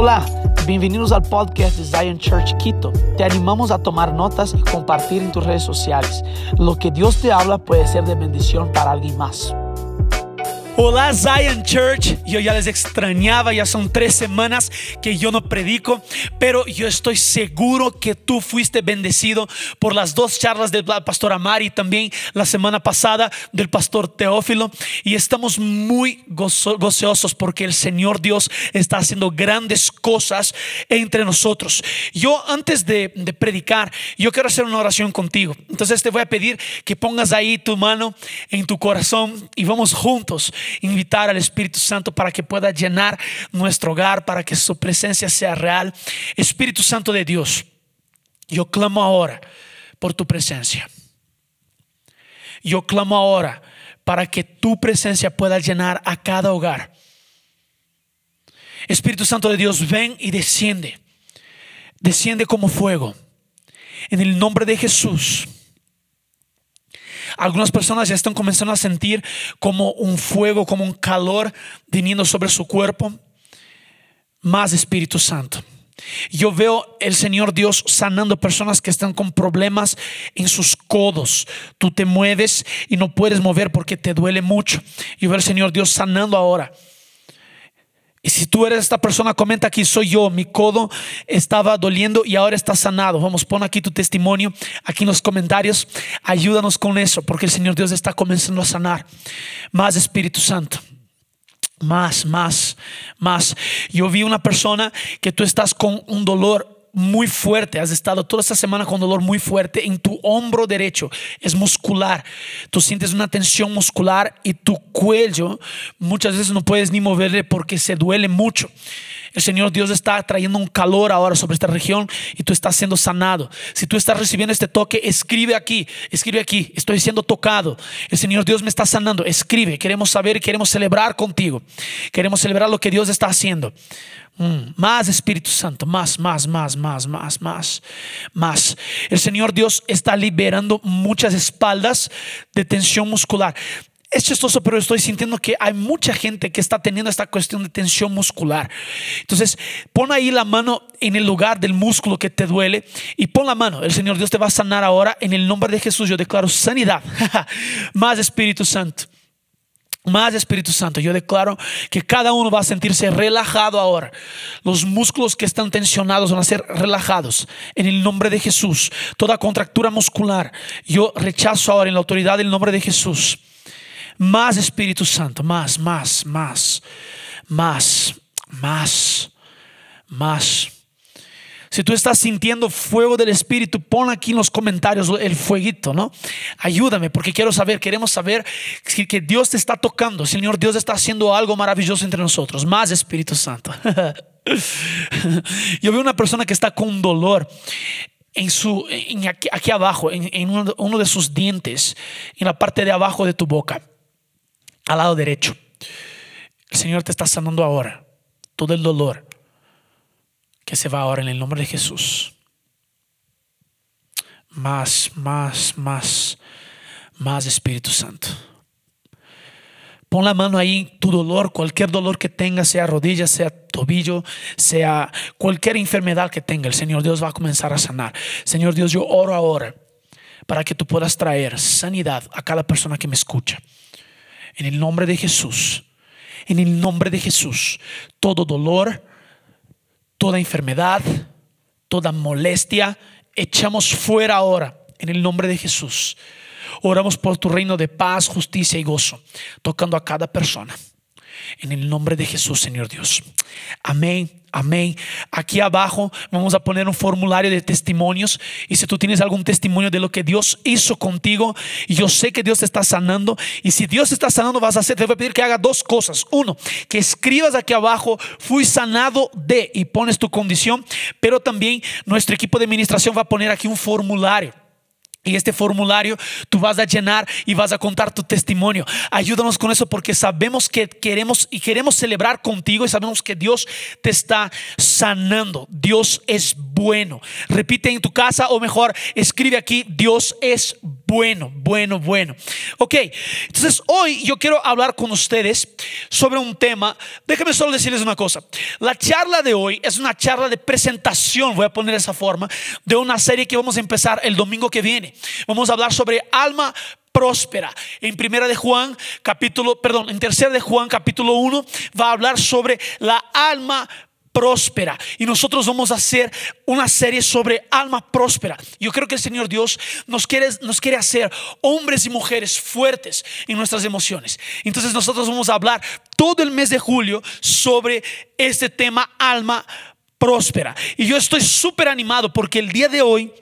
Hola, bienvenidos al podcast de Zion Church Quito. Te animamos a tomar notas y compartir en tus redes sociales. Lo que Dios te habla puede ser de bendición para alguien más. Hola Zion Church, yo ya les extrañaba, ya son tres semanas que yo no predico, pero yo estoy seguro que tú fuiste bendecido por las dos charlas del pastor Amari también la semana pasada del pastor Teófilo. Y estamos muy gozosos porque el Señor Dios está haciendo grandes cosas entre nosotros. Yo antes de, de predicar, yo quiero hacer una oración contigo, entonces te voy a pedir que pongas ahí tu mano en tu corazón y vamos juntos invitar al Espíritu Santo para que pueda llenar nuestro hogar, para que su presencia sea real. Espíritu Santo de Dios, yo clamo ahora por tu presencia. Yo clamo ahora para que tu presencia pueda llenar a cada hogar. Espíritu Santo de Dios, ven y desciende. Desciende como fuego. En el nombre de Jesús. Algunas personas ya están comenzando a sentir como un fuego, como un calor viniendo sobre su cuerpo. Más Espíritu Santo. Yo veo el Señor Dios sanando personas que están con problemas en sus codos. Tú te mueves y no puedes mover porque te duele mucho. Yo veo el Señor Dios sanando ahora y si tú eres esta persona, comenta aquí, soy yo, mi codo estaba doliendo y ahora está sanado. Vamos, pon aquí tu testimonio, aquí en los comentarios. Ayúdanos con eso, porque el Señor Dios está comenzando a sanar. Más Espíritu Santo. Más, más, más. Yo vi una persona que tú estás con un dolor muy fuerte, has estado toda esta semana con dolor muy fuerte. En tu hombro derecho, es muscular, tú sientes una tensión muscular y tu cuello muchas veces no puedes ni moverle porque se duele mucho. El Señor Dios está trayendo un calor ahora sobre esta región y tú estás siendo sanado. Si tú estás recibiendo este toque, escribe aquí, escribe aquí, estoy siendo tocado. El Señor Dios me está sanando, escribe, queremos saber, queremos celebrar contigo. Queremos celebrar lo que Dios está haciendo. Mm, más Espíritu Santo, más, más, más, más, más, más, más. El Señor Dios está liberando muchas espaldas de tensión muscular. Es chistoso, pero estoy sintiendo que hay mucha gente que está teniendo esta cuestión de tensión muscular. Entonces, pon ahí la mano en el lugar del músculo que te duele y pon la mano. El Señor Dios te va a sanar ahora. En el nombre de Jesús yo declaro sanidad. Más Espíritu Santo. Más Espíritu Santo, yo declaro que cada uno va a sentirse relajado ahora. Los músculos que están tensionados van a ser relajados. En el nombre de Jesús, toda contractura muscular, yo rechazo ahora en la autoridad del nombre de Jesús. Más Espíritu Santo, más, más, más, más, más, más. Si tú estás sintiendo fuego del Espíritu, pon aquí en los comentarios el fueguito, ¿no? Ayúdame porque quiero saber, queremos saber que Dios te está tocando. Señor, Dios está haciendo algo maravilloso entre nosotros. Más Espíritu Santo. Yo veo una persona que está con dolor en su, aquí, abajo, en, uno, uno de sus dientes, en la parte de abajo de tu boca, al lado derecho. El Señor te está sanando ahora todo el dolor que se va ahora en el nombre de Jesús. Más, más, más, más Espíritu Santo. Pon la mano ahí, tu dolor, cualquier dolor que tengas, sea rodilla, sea tobillo, sea cualquier enfermedad que tenga, el Señor Dios va a comenzar a sanar. Señor Dios, yo oro ahora para que tú puedas traer sanidad a cada persona que me escucha. En el nombre de Jesús, en el nombre de Jesús, todo dolor, toda enfermedad, toda molestia, echamos fuera ahora en el nombre de Jesús. Oramos por tu reino de paz, justicia y gozo, tocando a cada persona. En el nombre de Jesús, Señor Dios. Amén. Amén. Aquí abajo vamos a poner un formulario de testimonios. Y si tú tienes algún testimonio de lo que Dios hizo contigo, yo sé que Dios te está sanando. Y si Dios te está sanando, vas a hacer, te voy a pedir que haga dos cosas. Uno, que escribas aquí abajo, fui sanado de, y pones tu condición. Pero también nuestro equipo de administración va a poner aquí un formulario. Y este formulario tú vas a llenar y vas a contar tu testimonio. Ayúdanos con eso porque sabemos que queremos y queremos celebrar contigo y sabemos que Dios te está sanando. Dios es bueno. Repite en tu casa o mejor escribe aquí, Dios es bueno bueno, bueno, bueno. Ok, entonces hoy yo quiero hablar con ustedes sobre un tema. Déjenme solo decirles una cosa. La charla de hoy es una charla de presentación, voy a poner esa forma, de una serie que vamos a empezar el domingo que viene. Vamos a hablar sobre alma próspera. En primera de Juan, capítulo, perdón, en tercera de Juan, capítulo 1, va a hablar sobre la alma Y nosotros vamos a hacer una serie sobre alma próspera. Yo creo que el Señor Dios nos quiere, nos quiere hacer hombres y mujeres fuertes en nuestras emociones. Entonces nosotros vamos a hablar todo el mes de julio sobre este tema alma próspera. Y yo estoy súper animado porque el día de hoy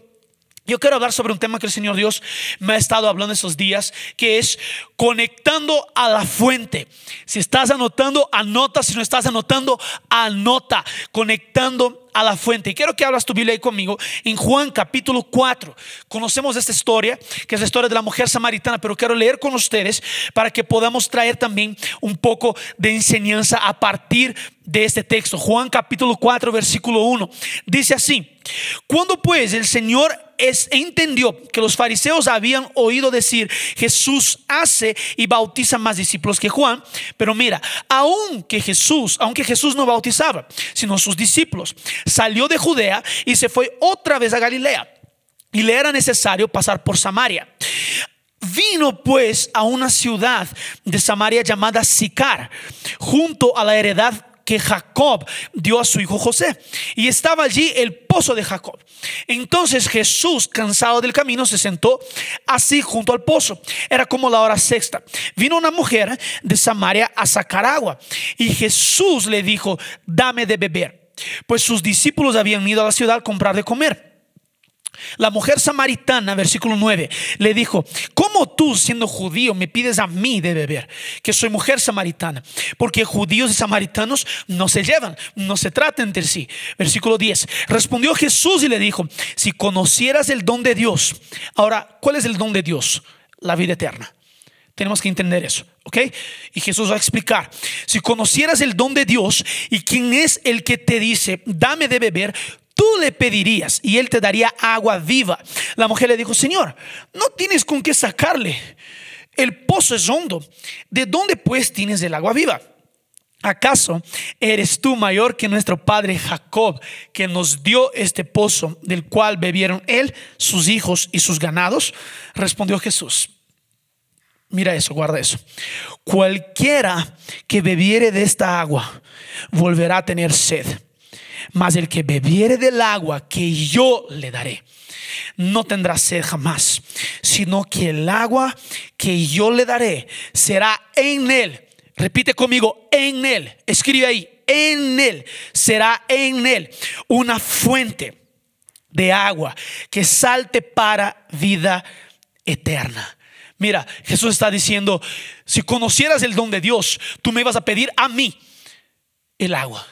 yo quiero hablar sobre un tema que el Señor Dios me ha estado hablando esos días, que es conectando a la fuente. Si estás anotando, anota. Si no estás anotando, anota. Conectando a la fuente. Y quiero que hablas tu Biblia ahí conmigo en Juan capítulo 4. Conocemos esta historia, que es la historia de la mujer samaritana, pero quiero leer con ustedes para que podamos traer también un poco de enseñanza a partir de este texto. Juan capítulo 4, versículo 1. Dice así, cuando pues el Señor entendió que los fariseos habían oído decir, Jesús hace y bautiza más discípulos que Juan, pero mira, aunque Jesús, aunque Jesús no bautizaba, sino sus discípulos, salió de Judea y se fue otra vez a Galilea. Y le era necesario pasar por Samaria. Vino pues a una ciudad de Samaria llamada Sicar, junto a la heredad que Jacob dio a su hijo José. Y estaba allí el pozo de Jacob. Entonces Jesús, cansado del camino, se sentó así junto al pozo. Era como la hora sexta. Vino una mujer de Samaria a sacar agua. Y Jesús le dijo, dame de beber. Pues sus discípulos habían ido a la ciudad a comprar de comer. La mujer samaritana, versículo 9, le dijo, ¿cómo tú siendo judío me pides a mí de beber? Que soy mujer samaritana. Porque judíos y samaritanos no se llevan, no se tratan entre sí. Versículo 10, respondió Jesús y le dijo, si conocieras el don de Dios. Ahora, ¿cuál es el don de Dios? La vida eterna. Tenemos que entender eso, ¿ok? Y Jesús va a explicar, si conocieras el don de Dios y quién es el que te dice, dame de beber, tú le pedirías y él te daría agua viva. La mujer le dijo, Señor, no tienes con qué sacarle. El pozo es hondo. ¿De dónde pues tienes el agua viva? ¿Acaso eres tú mayor que nuestro padre Jacob, que nos dio este pozo del cual bebieron él, sus hijos y sus ganados? Respondió Jesús. Mira eso, guarda eso. Cualquiera que bebiere de esta agua volverá a tener sed mas el que bebiere del agua que yo le daré, no tendrá sed jamás, sino que el agua que yo le daré será en él. Repite conmigo, en él. Escribe ahí, en él. Será en él una fuente de agua que salte para vida eterna. Mira, Jesús está diciendo, si conocieras el don de Dios, tú me ibas a pedir a mí el agua.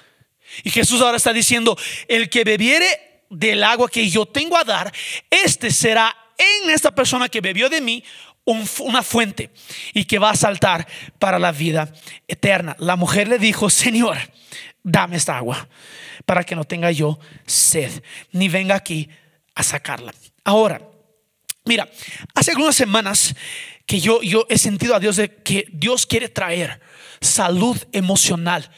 Y Jesús ahora está diciendo, el que bebiere del agua que yo tengo a dar, este será en esta persona que bebió de mí una fuente y que va a saltar para la vida eterna. La mujer le dijo, Señor, dame esta agua para que no tenga yo sed, ni venga aquí a sacarla. Ahora, mira, hace algunas semanas que yo, yo he sentido a Dios de que Dios quiere traer salud emocional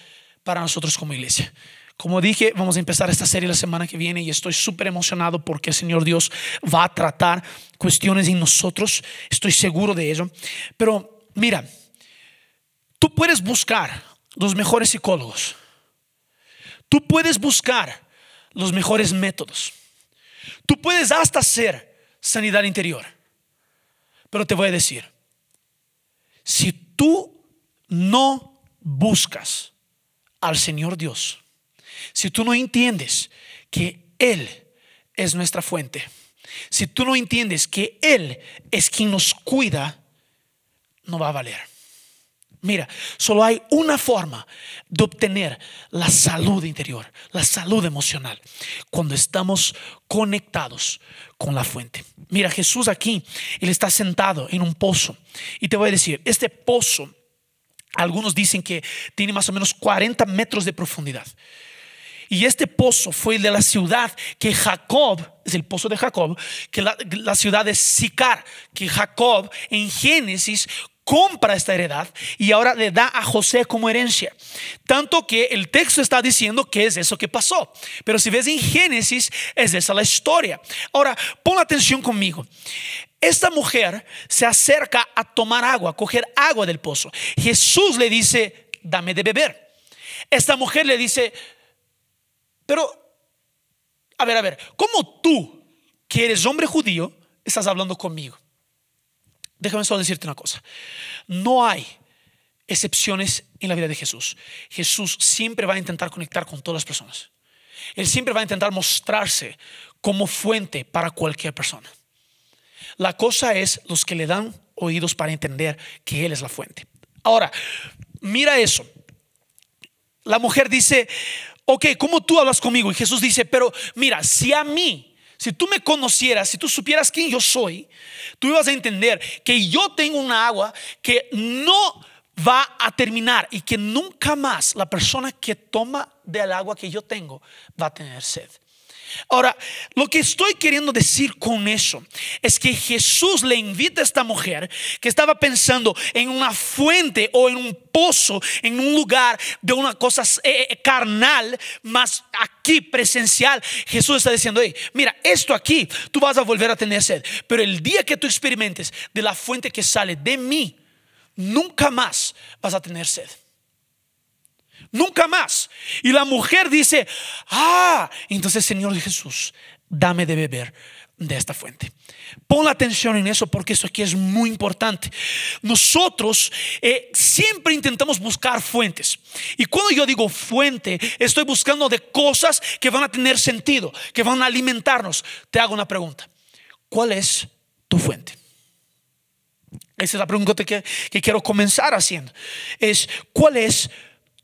para nosotros como iglesia. Como dije, vamos a empezar esta serie la semana que viene y estoy súper emocionado porque el Señor Dios va a tratar cuestiones en nosotros. Estoy seguro de ello. Pero mira, tú puedes buscar los mejores psicólogos. Tú puedes buscar los mejores métodos. Tú puedes hasta hacer sanidad interior. Pero te voy a decir, si tú no buscas al Señor Dios, si tú no entiendes que Él es nuestra fuente, si tú no entiendes que Él es quien nos cuida, no va a valer. Mira, solo hay una forma de obtener la salud interior, la salud emocional, cuando estamos conectados con la fuente. Mira, Jesús aquí, Él está sentado en un pozo. Y te voy a decir, este pozo algunos dicen que tiene más o menos 40 metros de profundidad. Y este pozo fue de la ciudad que Jacob, es el pozo de Jacob, que la, la ciudad de Sicar, que Jacob en Génesis compra esta heredad y ahora le da a José como herencia. Tanto que el texto está diciendo que es eso que pasó. Pero si ves en Génesis, es esa la historia. Ahora, pon atención conmigo. Esta mujer se acerca a tomar agua, a coger agua del pozo. Jesús le dice, dame de beber. Esta mujer le dice, pero, a ver, a ver, ¿cómo tú, que eres hombre judío, estás hablando conmigo? Déjame solo decirte una cosa. No hay excepciones en la vida de Jesús. Jesús siempre va a intentar conectar con todas las personas. Él siempre va a intentar mostrarse como fuente para cualquier persona. La cosa es los que le dan oídos para entender que Él es la fuente. Ahora, mira eso. La mujer dice, ok, ¿cómo tú hablas conmigo? Y Jesús dice, pero mira, si a mí si tú me conocieras, si tú supieras quién yo soy, tú ibas a entender que yo tengo una agua que no va a terminar y que nunca más la persona que toma del agua que yo tengo va a tener sed. Ahora, lo que estoy queriendo decir con eso es que Jesús le invita a esta mujer que estaba pensando en una fuente o en un pozo, en un lugar de una cosa eh, eh, carnal, más aquí presencial. Jesús está diciendo, mira, esto aquí tú vas a volver a tener sed, pero el día que tú experimentes de la fuente que sale de mí, nunca más vas a tener sed. Nunca más. Y la mujer dice, ah, entonces Señor Jesús, dame de beber de esta fuente. Pon la atención en eso porque eso aquí es muy importante. Nosotros eh, siempre intentamos buscar fuentes. Y cuando yo digo fuente, estoy buscando de cosas que van a tener sentido, que van a alimentarnos. Te hago una pregunta. ¿Cuál es tu fuente? Esa es la pregunta que, que quiero comenzar haciendo. Es, ¿cuál es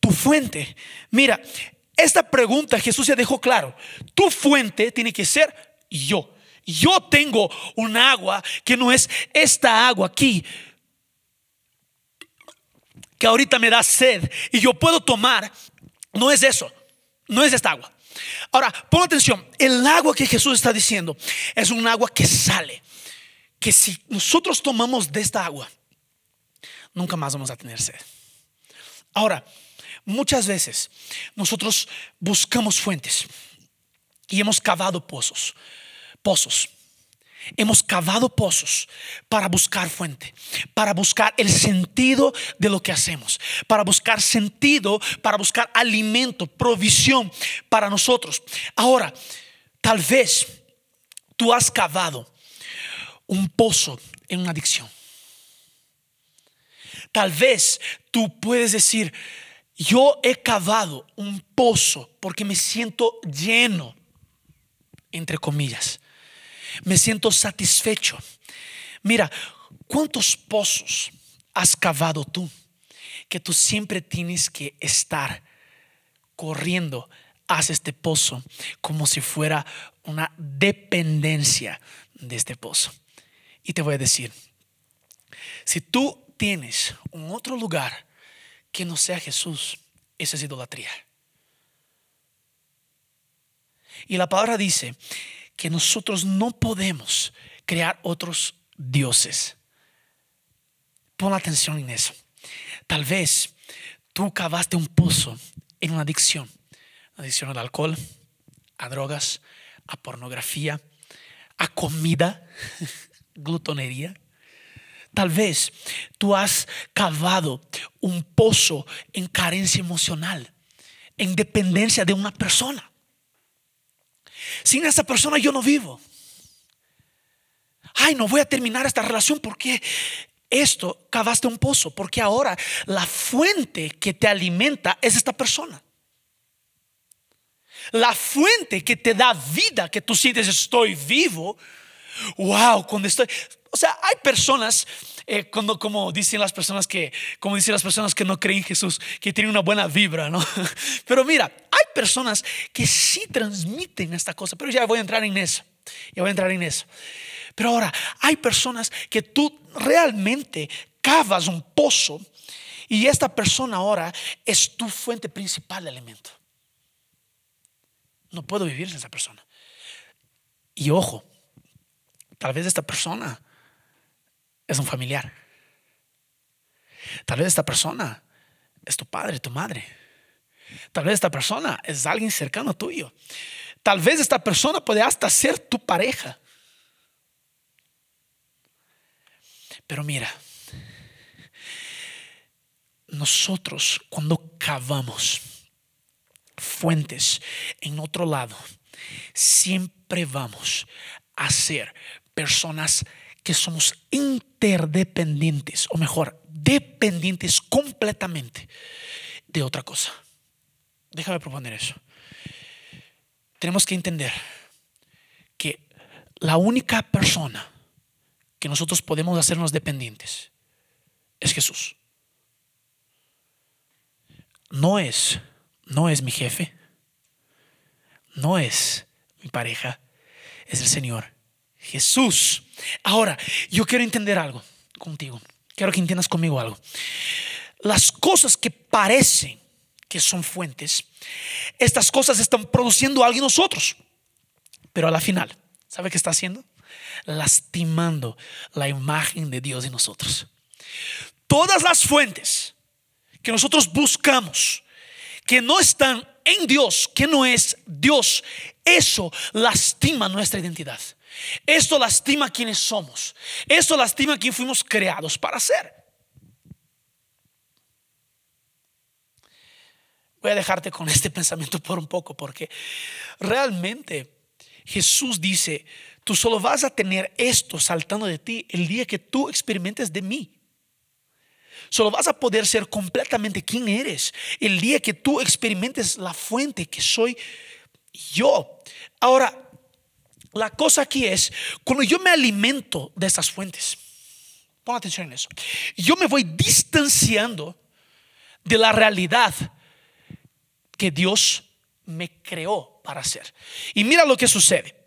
tu fuente. Mira, esta pregunta Jesús ya dejó claro. Tu fuente tiene que ser yo. Yo tengo un agua que no es esta agua aquí, que ahorita me da sed y yo puedo tomar. No es eso, no es esta agua. Ahora, pon atención, el agua que Jesús está diciendo es un agua que sale, que si nosotros tomamos de esta agua, nunca más vamos a tener sed. Ahora, Muchas veces nosotros buscamos fuentes y hemos cavado pozos, pozos. Hemos cavado pozos para buscar fuente, para buscar el sentido de lo que hacemos, para buscar sentido, para buscar alimento, provisión para nosotros. Ahora, tal vez tú has cavado un pozo en una adicción. Tal vez tú puedes decir, yo he cavado un pozo porque me siento lleno, entre comillas. Me siento satisfecho. Mira, ¿cuántos pozos has cavado tú? Que tú siempre tienes que estar corriendo hacia este pozo como si fuera una dependencia de este pozo. Y te voy a decir, si tú tienes un otro lugar que no sea Jesús, esa es idolatría. Y la palabra dice que nosotros no podemos crear otros dioses. Pon atención en eso. Tal vez tú cavaste un pozo en una adicción, adicción al alcohol, a drogas, a pornografía, a comida, glutonería. Tal vez tú has cavado un pozo en carencia emocional, en dependencia de una persona. Sin esa persona yo no vivo. Ay, no voy a terminar esta relación porque esto cavaste un pozo, porque ahora la fuente que te alimenta es esta persona. La fuente que te da vida, que tú sientes estoy vivo. Wow, cuando estoy, o sea, hay personas, eh, cuando, como dicen las personas que, como dicen las personas que no creen en Jesús, que tienen una buena vibra, ¿no? Pero mira, hay personas que sí transmiten esta cosa, pero ya voy a entrar en eso, ya voy a entrar en eso. Pero ahora, hay personas que tú realmente cavas un pozo y esta persona ahora es tu fuente principal de alimento. No puedo vivir sin esa persona. Y ojo, tal vez esta persona es un familiar. Tal vez esta persona es tu padre, tu madre. Tal vez esta persona es alguien cercano tuyo. Tal vez esta persona puede hasta ser tu pareja. Pero mira, nosotros cuando cavamos fuentes en otro lado, siempre vamos a ser personas que somos interdependientes, o mejor, dependientes completamente de otra cosa. Déjame proponer eso. Tenemos que entender que la única persona que nosotros podemos hacernos dependientes es Jesús. No es, no es mi jefe, no es mi pareja, es el Señor Jesús. Ahora, yo quiero entender algo contigo. Quiero que entiendas conmigo algo. Las cosas que parecen que son fuentes, estas cosas están produciendo algo en nosotros. Pero a la final, ¿sabe qué está haciendo? Lastimando la imagen de Dios en nosotros. Todas las fuentes que nosotros buscamos, que no están en Dios, que no es Dios, eso lastima nuestra identidad. Esto lastima quienes somos. Esto lastima quien fuimos creados para ser. Voy a dejarte con este pensamiento por un poco porque realmente Jesús dice, tú solo vas a tener esto saltando de ti el día que tú experimentes de mí. Solo vas a poder ser completamente quien eres el día que tú experimentes la fuente que soy yo. Ahora, la cosa aquí es, cuando yo me alimento de estas fuentes, pon atención en eso, yo me voy distanciando de la realidad que Dios me creó para hacer. Y mira lo que sucede.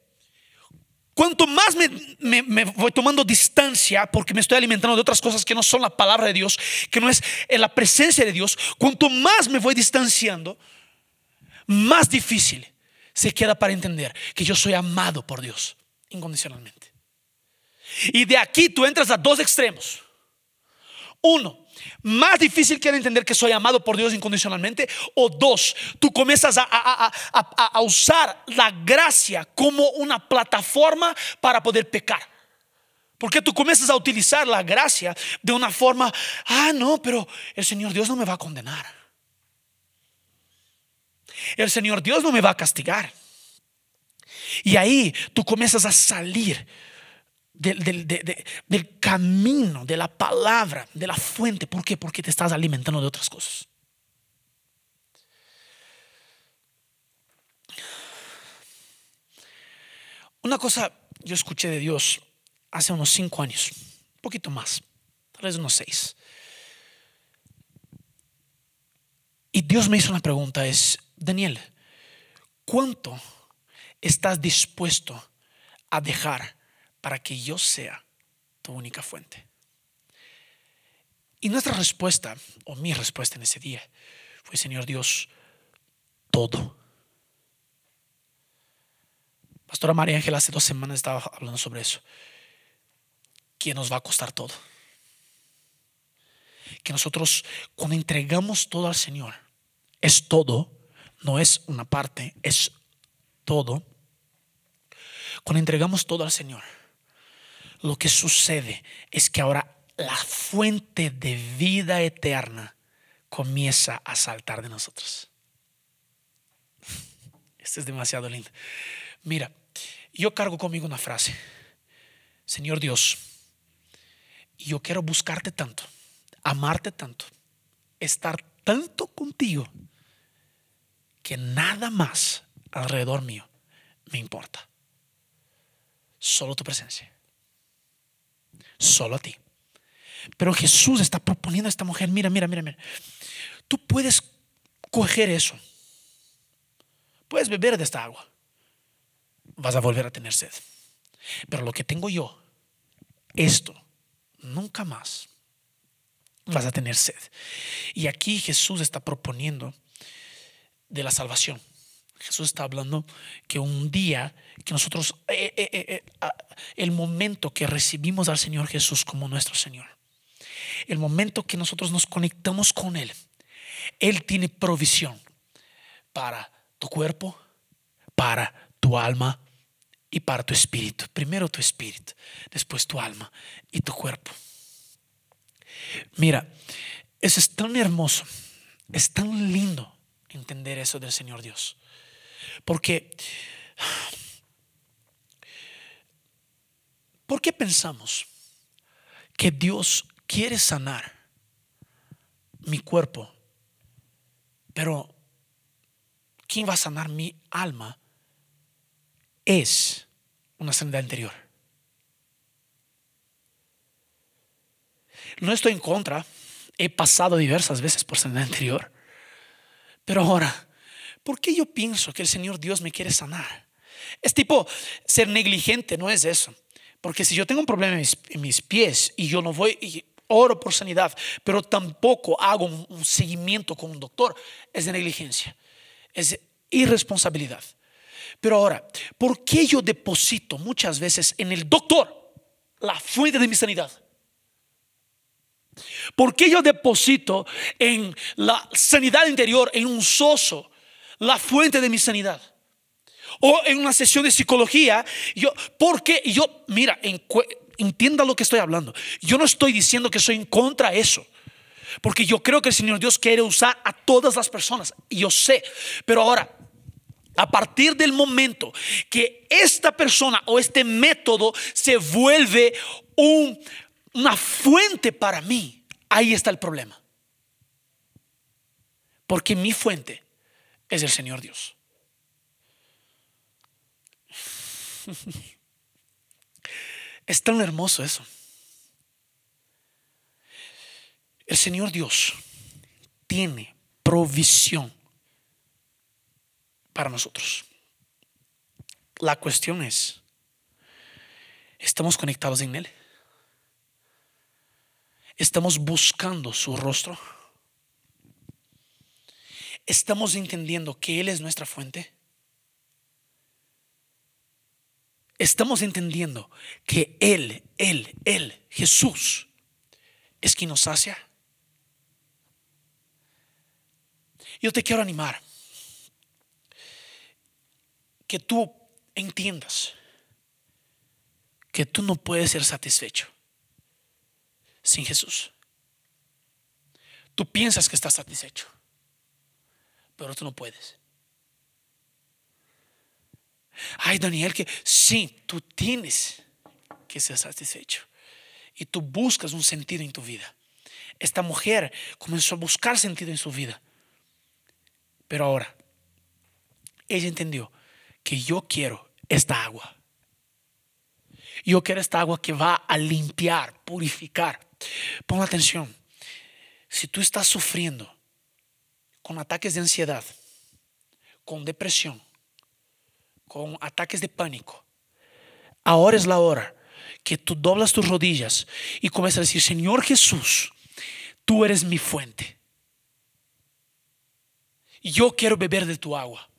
Cuanto más me, voy tomando distancia porque me estoy alimentando de otras cosas que no son la palabra de Dios, que no es la presencia de Dios, cuanto más me voy distanciando, más difícil se queda para entender que yo soy amado por Dios incondicionalmente. Y de aquí tú entras a dos extremos. Uno, más difícil que entender que soy amado por Dios incondicionalmente. O dos, tú comienzas a, a, usar la gracia como una plataforma para poder pecar. Porque tú comienzas a utilizar la gracia de una forma, ah, no, pero el Señor Dios no me va a condenar. El Señor Dios no me va a castigar. Y ahí tú comienzas a salir del, del, camino, de la palabra, de la fuente. ¿Por qué? Porque te estás alimentando de otras cosas. Una cosa yo escuché de Dios hace unos cinco años, un poquito más, tal vez unos seis. Y Dios me hizo una pregunta, es, Daniel, ¿cuánto estás dispuesto a dejar para que yo sea tu única fuente? Y nuestra respuesta, o mi respuesta en ese día, fue, Señor Dios, todo. Pastora María Ángel hace dos semanas estaba hablando sobre eso. Que nos va a costar todo. Que nosotros cuando entregamos todo al Señor, es todo, no es una parte, es todo. Cuando entregamos todo al Señor, lo que sucede es que ahora la fuente de vida eterna comienza a saltar de nosotros. Esto es demasiado lindo. Mira, yo cargo conmigo una frase. Señor Dios, yo quiero buscarte tanto, amarte tanto, estar tanto contigo que nada más alrededor mío me importa. Solo tu presencia. Solo a ti. Pero Jesús está proponiendo a esta mujer, mira, mira, mira, mira. Tú puedes coger eso. Puedes beber de esta agua. Vas a volver a tener sed. Pero lo que tengo yo, esto, nunca más vas a tener sed. Y aquí Jesús está proponiendo de la salvación. Jesús está hablando que un día que nosotros, eh, eh, eh, el momento que recibimos al Señor Jesús como nuestro Señor, el momento que nosotros nos conectamos con Él, Él tiene provisión para tu cuerpo, para tu alma y para tu espíritu. Primero tu espíritu, después tu alma y tu cuerpo. Mira, eso es tan hermoso, es tan lindo entender eso del Señor Dios. Porque, ¿por qué pensamos que Dios quiere sanar mi cuerpo? Pero, ¿quién va a sanar mi alma? Es una sanidad interior. No estoy en contra. He pasado diversas veces por sanidad interior. Pero ahora, ¿por qué yo pienso que el Señor Dios me quiere sanar? Es tipo ser negligente, no es eso. Porque si yo tengo un problema en mis, pies y yo no voy y oro por sanidad, pero tampoco hago un, seguimiento con un doctor, es de negligencia, es de irresponsabilidad. Pero ahora, ¿por qué yo deposito muchas veces en el doctor la fuente de mi sanidad? ¿Por qué yo deposito en la sanidad interior, en un soso, la fuente de mi sanidad. O en una sesión de psicología, yo, porque yo, mira, entienda lo que estoy hablando. Yo no estoy diciendo que soy en contra de eso. Porque yo creo que el Señor Dios quiere usar a todas las personas. Yo sé. Pero ahora, a partir del momento que esta persona o este método se vuelve una fuente para mí, ahí está el problema. Porque mi fuente es el Señor Dios. Es tan hermoso eso. El Señor Dios tiene provisión para nosotros. La cuestión es, ¿estamos conectados en Él? ¿Estamos buscando su rostro? ¿Estamos entendiendo que Él es nuestra fuente? ¿Estamos entendiendo que Él, Él, Él, Jesús, es quien nos sacia? Yo te quiero animar que tú entiendas que tú no puedes ser satisfecho sin Jesús. Tú piensas que estás satisfecho pero tú no puedes. Ay, Daniel, que sí, tú tienes que ser satisfecho. Y tú buscas un sentido en tu vida. Esta mujer comenzó a buscar sentido en su vida. Pero ahora, ella entendió que yo quiero esta agua. Yo quiero esta agua que va a limpiar, purificar. Pon atención. Si tú estás sufriendo con ataques de ansiedad, con depresión, con ataques de pánico. Ahora es la hora que tú doblas tus rodillas y comienzas a decir, Señor Jesús, tú eres mi fuente. Yo quiero beber de tu agua.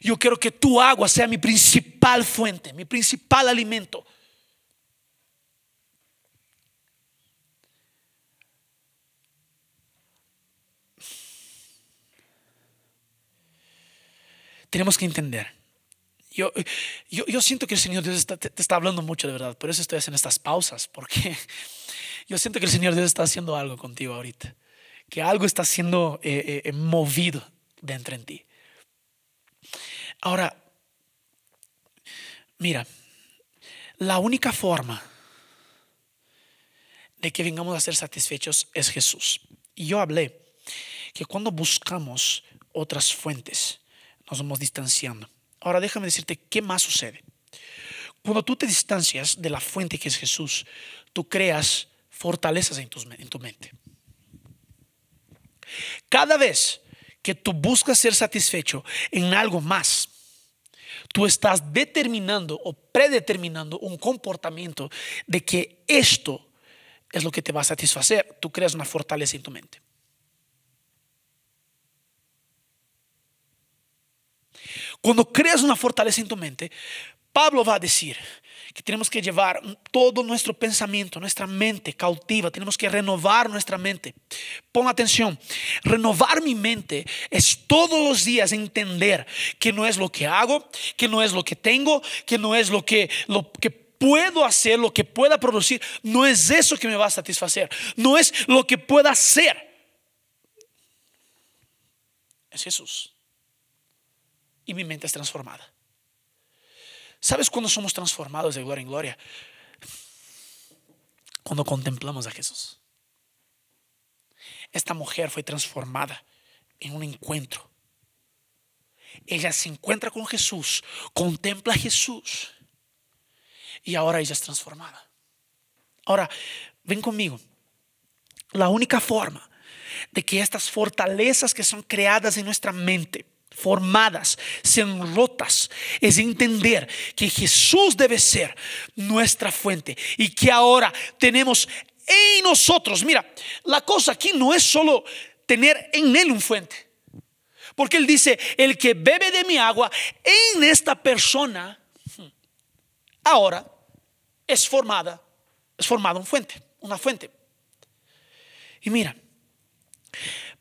Yo quiero que tu agua sea mi principal fuente, mi principal alimento. Tenemos que entender. Yo, yo, siento que el Señor Dios te, está hablando mucho de verdad, por eso estoy haciendo estas pausas, porque yo siento que el Señor Dios está haciendo algo contigo ahorita, que algo está siendo eh, eh, eh, movido dentro en ti. Ahora, mira, la única forma de que vengamos a ser satisfechos es Jesús. Y yo hablé que cuando buscamos otras fuentes, nos vamos distanciando. Ahora déjame decirte qué más sucede. Cuando tú te distancias de la fuente que es Jesús, tú creas fortalezas en tu, en tu mente. Cada vez que tú buscas ser satisfecho en algo más, tú estás determinando o predeterminando un comportamiento de que esto es lo que te va a satisfacer. Tú creas una fortaleza en tu mente. Cuando creas una fortaleza en tu mente, Pablo va a decir que tenemos que llevar todo nuestro pensamiento, nuestra mente cautiva, tenemos que renovar nuestra mente. Pon atención, renovar mi mente es todos los días entender que no es lo que hago, que no es lo que tengo, que no es lo que, lo que puedo hacer, lo que pueda producir, no es eso que me va a satisfacer, no es lo que pueda hacer. Es Jesús. Y mi mente es transformada. ¿Sabes cuándo somos transformados de gloria en gloria? Cuando contemplamos a Jesús. Esta mujer fue transformada en un encuentro. Ella se encuentra con Jesús, contempla a Jesús y ahora ella es transformada. Ahora, ven conmigo. La única forma de que estas fortalezas que son creadas en nuestra mente formadas, sean rotas, es entender que Jesús debe ser nuestra fuente y que ahora tenemos en nosotros, mira, la cosa aquí no es solo tener en Él un fuente, porque Él dice, el que bebe de mi agua, en esta persona, ahora es formada, es formada un fuente, una fuente. Y mira,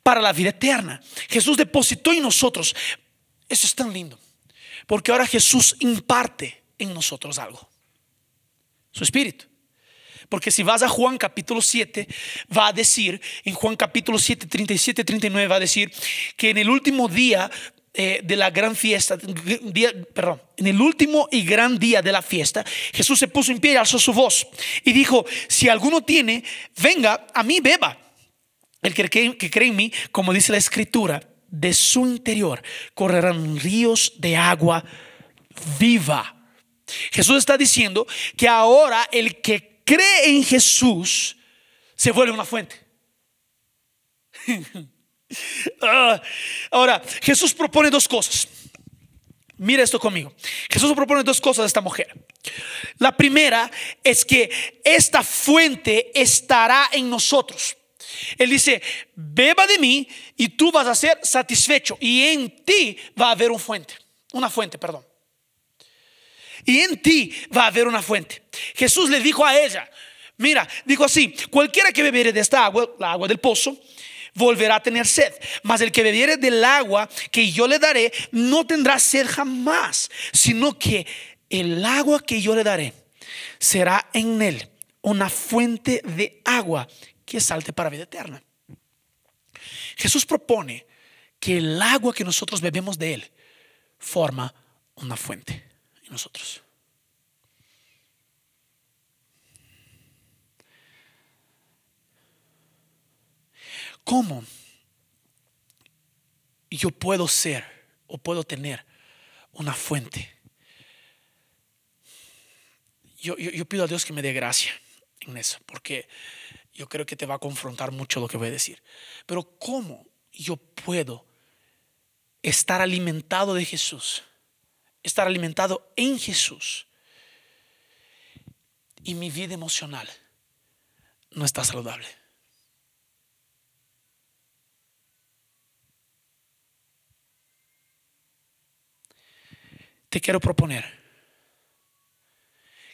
para la vida eterna. Jesús depositó en nosotros. Eso es tan lindo. Porque ahora Jesús imparte en nosotros algo. Su espíritu. Porque si vas a Juan capítulo 7, va a decir, en Juan capítulo 7, 37, 39, va a decir que en el último día eh, de la gran fiesta, perdón, en el último y gran día de la fiesta, Jesús se puso en pie y alzó su voz y dijo, si alguno tiene, venga a mí, beba. El que cree, en mí, como dice la escritura, de su interior correrán ríos de agua viva. Jesús está diciendo que ahora el que cree en Jesús se vuelve una fuente. Ah, ahora, Jesús propone dos cosas. Mira esto conmigo. Jesús propone dos cosas a esta mujer. La primera es que esta fuente estará en nosotros. Él dice, beba de mí y tú vas a ser satisfecho. Y en ti va a haber una fuente, una fuente, perdón. Y en ti va a haber una fuente. Jesús le dijo a ella, mira, dijo así, cualquiera que bebiere de esta agua, la agua del pozo, volverá a tener sed. Mas el que bebiere del agua que yo le daré, no tendrá sed jamás, sino que el agua que yo le daré será en él una fuente de agua que salte para vida eterna. Jesús propone que el agua que nosotros bebemos de Él forma una fuente en nosotros. ¿Cómo yo puedo ser o puedo tener una fuente? Yo, yo, pido a Dios que me dé gracia en eso, porque yo creo que te va a confrontar mucho lo que voy a decir. Pero ¿cómo yo puedo estar alimentado de Jesús? Estar alimentado en Jesús. Y mi vida emocional no está saludable. Te quiero proponer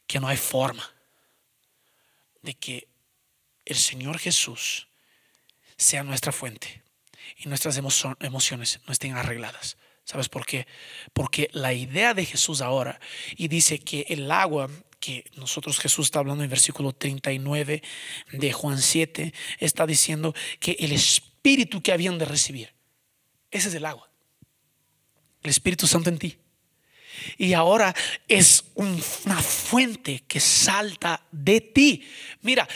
que no hay forma de que el Señor Jesús sea nuestra fuente y nuestras emociones no estén arregladas. ¿Sabes por qué? Porque la idea de Jesús ahora, y dice que el agua que nosotros Jesús está hablando en versículo 39 de Juan 7, está diciendo que el espíritu que habían de recibir, ese es el agua. El Espíritu Santo en ti. Y ahora es una fuente que salta de ti. Mira,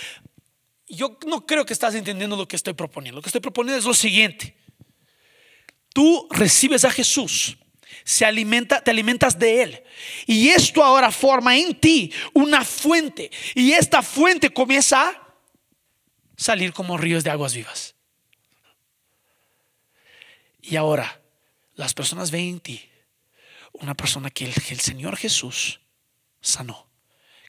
yo no creo que estás entendiendo lo que estoy proponiendo. Lo que estoy proponiendo es lo siguiente. Tú recibes a Jesús, se alimenta, te alimentas de Él. Y esto ahora forma en ti una fuente. Y esta fuente comienza a salir como ríos de aguas vivas. Y ahora las personas ven en ti una persona que el, que el Señor Jesús sanó,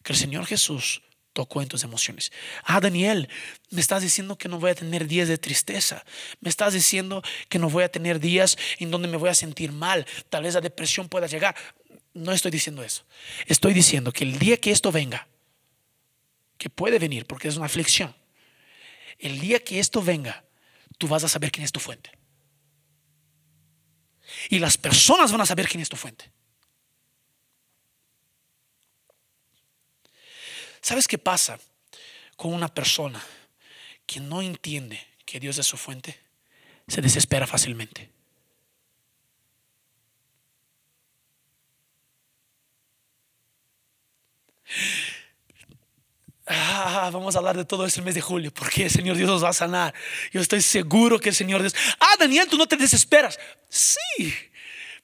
que el Señor Jesús tocó en tus emociones. Ah, Daniel, me estás diciendo que no voy a tener días de tristeza. Me estás diciendo que no voy a tener días en donde me voy a sentir mal. Tal vez la depresión pueda llegar. No estoy diciendo eso. Estoy diciendo que el día que esto venga, que puede venir porque es una aflicción, el día que esto venga, tú vas a saber quién es tu fuente. Y las personas van a saber quién es tu fuente. ¿Sabes qué pasa con una persona que no entiende que Dios es su fuente? Se desespera fácilmente. Ah, vamos a hablar de todo este mes de julio, porque el Señor Dios nos va a sanar. Yo estoy seguro que el Señor Dios. Ah, Daniel, tú no te desesperas. Sí,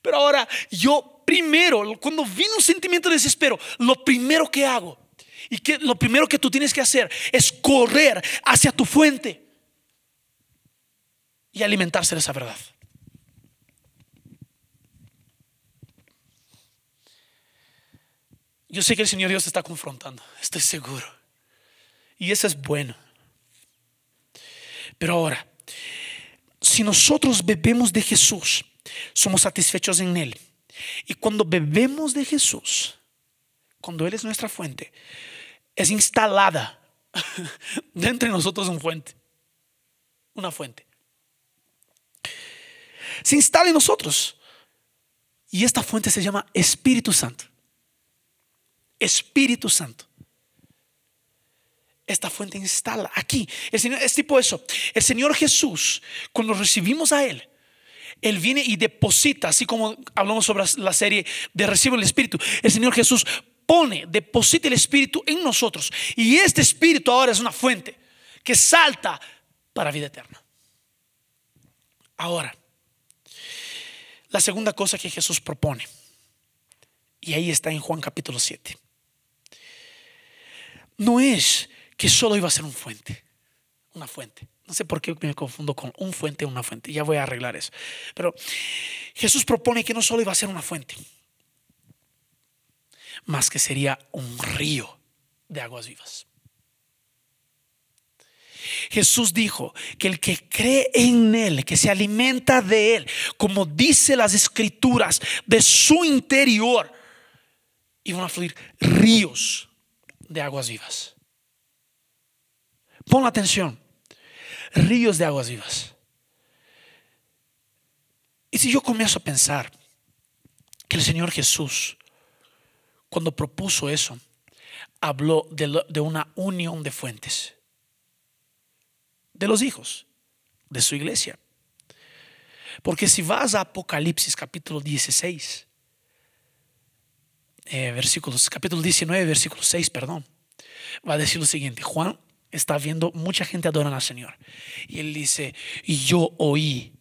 pero ahora yo primero, cuando viene un sentimiento de desespero, lo primero que hago y que lo primero que tú tienes que hacer es correr hacia tu fuente y alimentarse de esa verdad. Yo sé que el Señor Dios te está confrontando, estoy seguro. Y eso es bueno. Pero ahora, si nosotros bebemos de Jesús, somos satisfechos en Él. Y cuando bebemos de Jesús, cuando Él es nuestra fuente, es instalada dentro de nosotros una fuente. Una fuente. Se instala en nosotros. Y esta fuente se llama Espíritu Santo. Espíritu Santo. Esta fuente instala aquí. El Señor, es tipo eso. El Señor Jesús, cuando recibimos a Él, Él viene y deposita, así como hablamos sobre la serie de Recibo el Espíritu. El Señor Jesús pone, deposita el Espíritu en nosotros. Y este Espíritu ahora es una fuente que salta para vida eterna. Ahora, la segunda cosa que Jesús propone, y ahí está en Juan capítulo 7, no es que solo iba a ser un fuente, una fuente. No sé por qué me confundo con un fuente una fuente. Ya voy a arreglar eso. Pero Jesús propone que no solo iba a ser una fuente, más que sería un río de aguas vivas. Jesús dijo que el que cree en Él, que se alimenta de Él, como dice las escrituras, de su interior, iban a fluir ríos de aguas vivas. Pon atención, ríos de aguas vivas. Y si yo comienzo a pensar que el Señor Jesús cuando propuso eso, habló de, una unión de fuentes, de los hijos, de su iglesia. Porque si vas a Apocalipsis capítulo 16, eh, versículos, capítulo 19, versículo 6, perdón, va a decir lo siguiente, Juan está viendo mucha gente adoran al Señor. Y él dice, y yo oí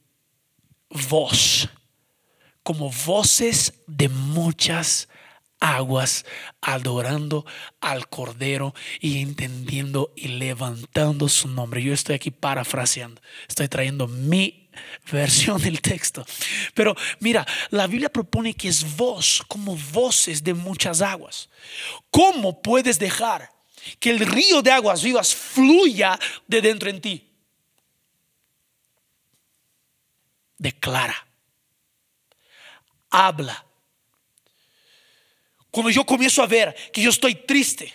voz, como voces de muchas aguas, adorando al Cordero y entendiendo y levantando su nombre. Yo estoy aquí parafraseando, estoy trayendo mi versión del texto. Pero mira, la Biblia propone que es voz, como voces de muchas aguas. ¿Cómo puedes dejar que el río de aguas vivas fluya de dentro en ti? Declara. Habla cuando yo comienzo a ver que yo estoy triste,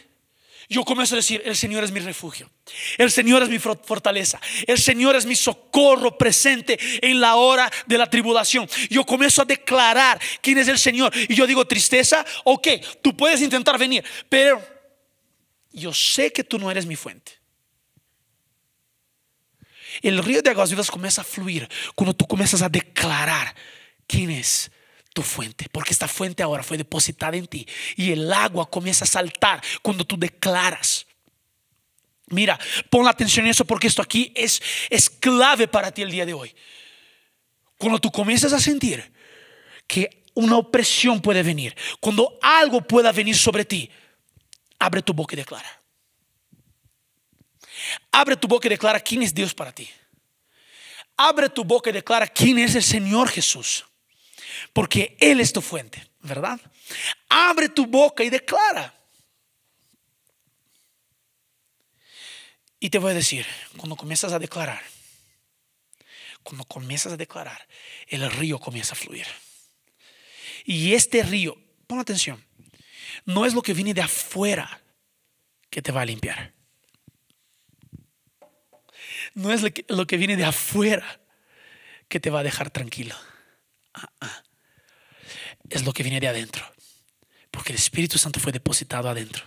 yo comienzo a decir, el Señor es mi refugio, el Señor es mi fortaleza, el Señor es mi socorro presente en la hora de la tribulación. Yo comienzo a declarar quién es el Señor. Y yo digo, tristeza, ok, tú puedes intentar venir, pero yo sé que tú no eres mi fuente. El río de aguas vivas comienza a fluir cuando tú comienzas a declarar quién es tu fuente, porque esta fuente ahora fue depositada en ti y el agua comienza a saltar cuando tú declaras. Mira, pon la atención en eso porque esto aquí es, es clave para ti el día de hoy. Cuando tú comienzas a sentir que una opresión puede venir, cuando algo pueda venir sobre ti, abre tu boca y declara. Abre tu boca y declara quién es Dios para ti. Abre tu boca y declara quién es el Señor Jesús porque Él es tu fuente, ¿verdad? Abre tu boca y declara. Y te voy a decir, cuando comienzas a declarar, cuando comienzas a declarar, el río comienza a fluir. Y este río, pon atención, no es lo que viene de afuera que te va a limpiar. No es lo que, viene de afuera que te va a dejar tranquilo. Es lo que viene de adentro. Porque el Espíritu Santo fue depositado adentro.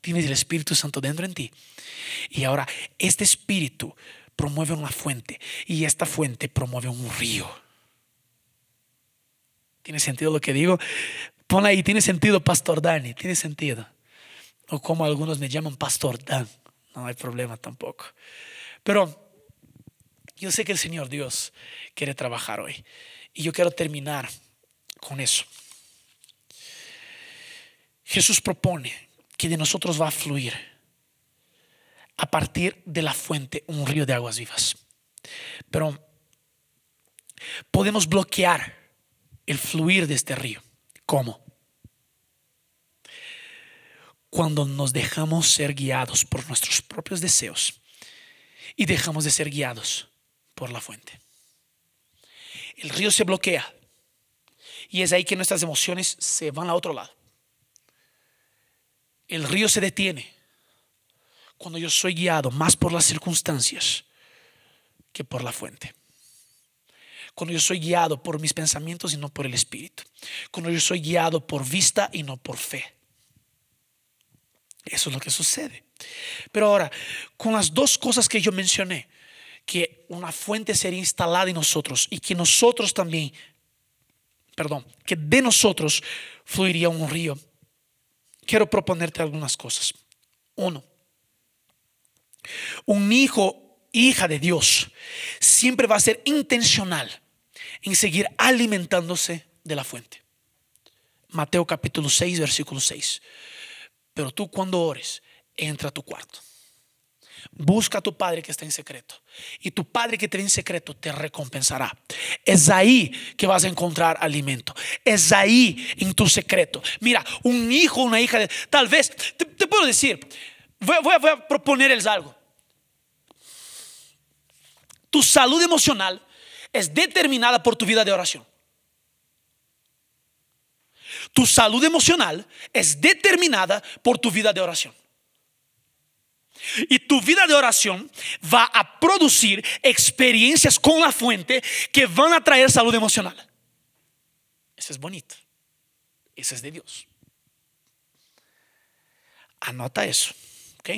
Tienes el Espíritu Santo dentro en ti. Y ahora este Espíritu promueve una fuente y esta fuente promueve un río. ¿Tiene sentido lo que digo? Pon ahí, tiene sentido, Pastor Dani, tiene sentido. O como algunos me llaman Pastor Dan, no hay problema tampoco. Pero yo sé que el Señor Dios quiere trabajar hoy. Y yo quiero terminar con eso. Jesús propone que de nosotros va a fluir a partir de la fuente un río de aguas vivas. Pero podemos bloquear el fluir de este río. ¿Cómo? Cuando nos dejamos ser guiados por nuestros propios deseos y dejamos de ser guiados por la fuente. El río se bloquea y es ahí que nuestras emociones se van a otro lado. El río se detiene cuando yo soy guiado más por las circunstancias que por la fuente. Cuando yo soy guiado por mis pensamientos y no por el Espíritu. Cuando yo soy guiado por vista y no por fe. Eso es lo que sucede. Pero ahora, con las dos cosas que yo mencioné, que una fuente sería instalada en nosotros y que nosotros también, perdón, que de nosotros fluiría un río, quiero proponerte algunas cosas. Uno, un hijo, hija de Dios, siempre va a ser intencional en seguir alimentándose de la fuente. Mateo capítulo 6, versículo 6. Pero tú cuando ores, entra a tu cuarto. Busca a tu Padre que está en secreto. Y tu Padre que te ve en secreto te recompensará. Es ahí que vas a encontrar alimento. Es ahí en tu secreto. Mira, un hijo, una hija. Tal vez, te, puedo decir, voy a proponerles algo. Tu salud emocional es determinada por tu vida de oración. Tu salud emocional es determinada por tu vida de oración. Y tu vida de oración va a producir experiencias con la fuente que van a traer salud emocional. Eso es bonito. Eso es de Dios. Anota eso. ¿ok?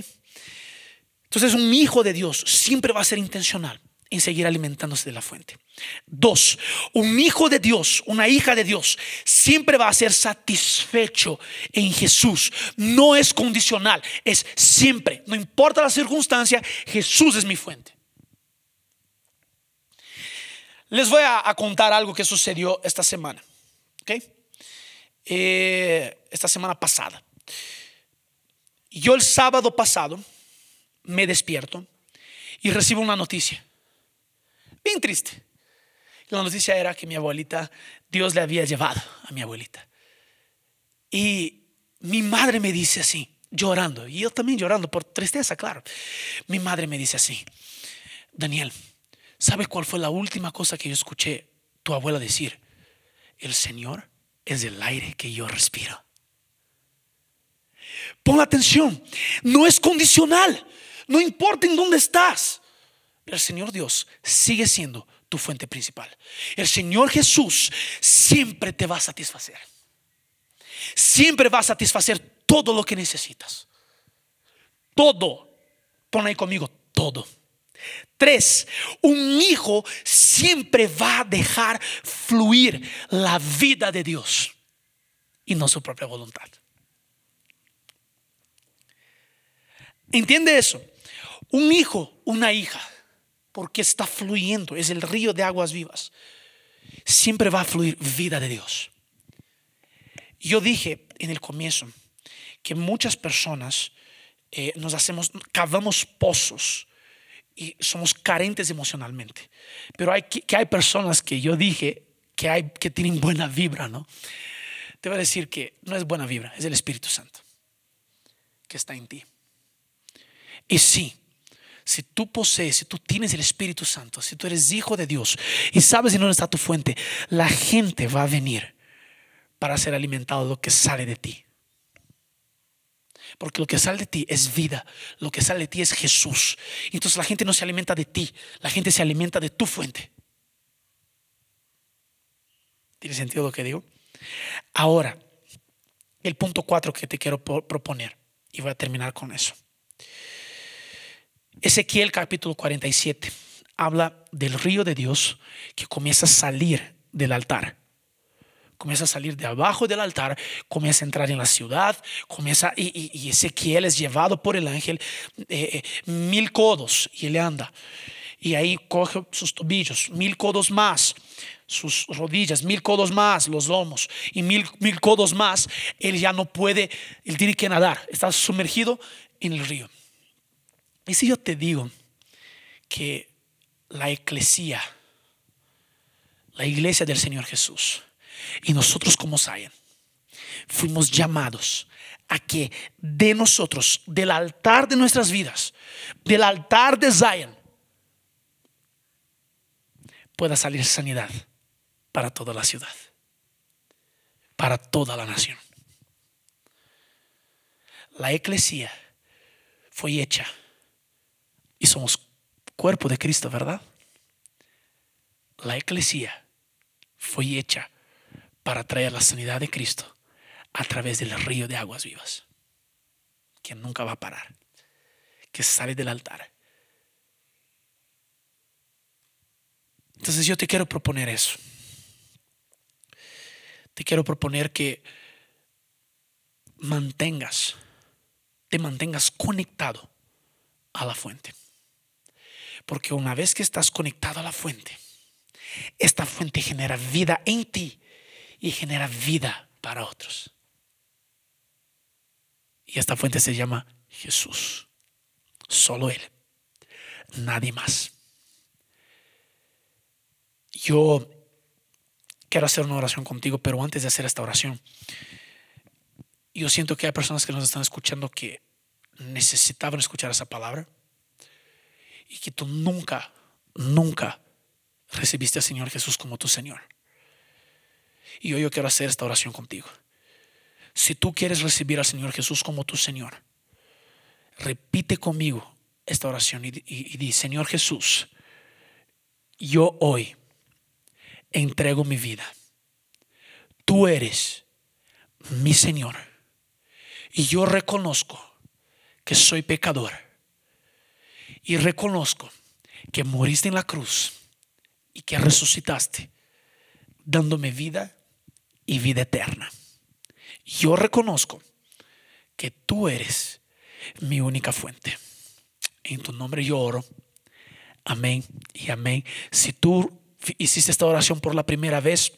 Entonces un hijo de Dios siempre va a ser intencional en seguir alimentándose de la fuente. Dos, un hijo de Dios, una hija de Dios, siempre va a ser satisfecho en Jesús. No es condicional, es siempre, no importa la circunstancia, Jesús es mi fuente. Les voy a, contar algo que sucedió esta semana. Eh, esta semana pasada. Yo el sábado pasado me despierto y recibo una noticia bien triste. La noticia era que mi abuelita, Dios le había llevado a mi abuelita. Y mi madre me dice así, llorando, y yo también llorando por tristeza, claro. Mi madre me dice así, Daniel, ¿sabes cuál fue la última cosa que yo escuché tu abuela decir? El Señor es el aire que yo respiro. Pon atención, no es condicional, no importa en dónde estás el Señor Dios sigue siendo tu fuente principal. El Señor Jesús siempre te va a satisfacer. Siempre va a satisfacer todo lo que necesitas. Todo. Pon ahí conmigo, todo. Tres, un hijo siempre va a dejar fluir la vida de Dios y no su propia voluntad. ¿Entiende eso? Un hijo, una hija porque está fluyendo, es el río de aguas vivas. Siempre va a fluir vida de Dios. Yo dije en el comienzo que muchas personas eh, nos hacemos, cavamos pozos y somos carentes emocionalmente. Pero hay que, hay personas que yo dije que, hay, que tienen buena vibra, ¿no? Te voy a decir que no es buena vibra, es el Espíritu Santo que está en ti. Y sí, si tú posees, si tú tienes el Espíritu Santo, si tú eres hijo de Dios y sabes en dónde está tu fuente, la gente va a venir para ser alimentado de lo que sale de ti. Porque lo que sale de ti es vida, lo que sale de ti es Jesús. Entonces la gente no se alimenta de ti, la gente se alimenta de tu fuente. ¿Tiene sentido lo que digo? Ahora, el punto cuatro que te quiero proponer, y voy a terminar con eso. Ezequiel capítulo 47 habla del río de Dios que comienza a salir del altar. Comienza a salir de abajo del altar, comienza a entrar en la ciudad, comienza y, Ezequiel es llevado por el ángel eh, eh, mil codos y él anda. Y ahí coge sus tobillos, mil codos más, sus rodillas, mil codos más, los lomos y mil, mil codos más. Él ya no puede, él tiene que nadar, está sumergido en el río. Y si yo te digo que la eclesía, la iglesia del Señor Jesús, y nosotros como Zion, fuimos llamados a que de nosotros, del altar de nuestras vidas, del altar de Zion, pueda salir sanidad para toda la ciudad, para toda la nación. La eclesía fue hecha somos cuerpo de Cristo, ¿verdad? La iglesia fue hecha para traer la sanidad de Cristo a través del río de aguas vivas, que nunca va a parar, que sale del altar. Entonces yo te quiero proponer eso. Te quiero proponer que mantengas, te mantengas conectado a la fuente. Porque una vez que estás conectado a la fuente, esta fuente genera vida en ti y genera vida para otros. Y esta fuente se llama Jesús. Solo Él. Nadie más. Yo quiero hacer una oración contigo, pero antes de hacer esta oración, yo siento que hay personas que nos están escuchando que necesitaban escuchar esa palabra y que tú nunca, nunca recibiste al Señor Jesús como tu Señor. Y hoy yo quiero hacer esta oración contigo. Si tú quieres recibir al Señor Jesús como tu Señor, repite conmigo esta oración y, y di, Señor Jesús, yo hoy entrego mi vida. Tú eres mi Señor. Y yo reconozco que soy pecador y reconozco que moriste en la cruz y que resucitaste, dándome vida y vida eterna. Yo reconozco que tú eres mi única fuente. En tu nombre yo oro. Amén y amén. Si tú hiciste esta oración por la primera vez,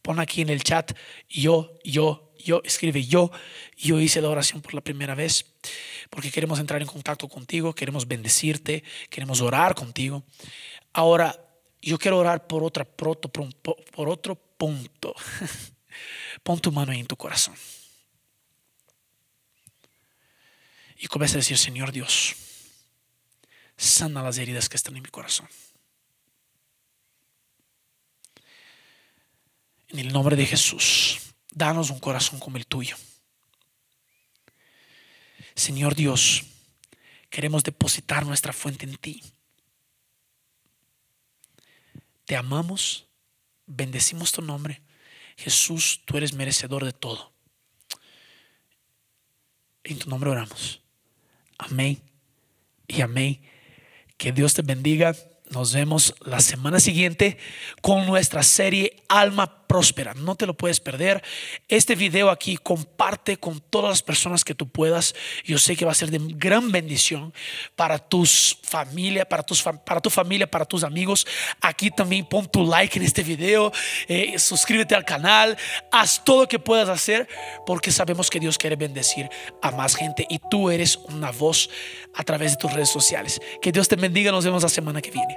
pon aquí en el chat yo, yo, yo, escribe yo, yo hice la oración por la primera vez porque queremos entrar en contacto contigo, queremos bendecirte, queremos orar contigo. Ahora, yo quiero orar por, otra, por, otro, por otro punto. Pon tu mano en tu corazón. Y comienza a decir, Señor Dios, sana las heridas que están en mi corazón. En el nombre de Jesús, danos un corazón como el tuyo. Señor Dios, queremos depositar nuestra fuente en ti. Te amamos, bendecimos tu nombre. Jesús, tú eres merecedor de todo. En tu nombre oramos. Amén y amén. Que Dios te bendiga. Nos vemos la semana siguiente con nuestra serie Alma Próspera. No te lo puedes perder. Este video aquí comparte con todas las personas que tú puedas. Yo sé que va a ser de gran bendición para tus familia, para, tus, para tu familia, para tus amigos. Aquí también pon tu like en este video. Eh, suscríbete al canal. Haz todo lo que puedas hacer porque sabemos que Dios quiere bendecir a más gente y tú eres una voz a través de tus redes sociales. Que Dios te bendiga. Nos vemos la semana que viene.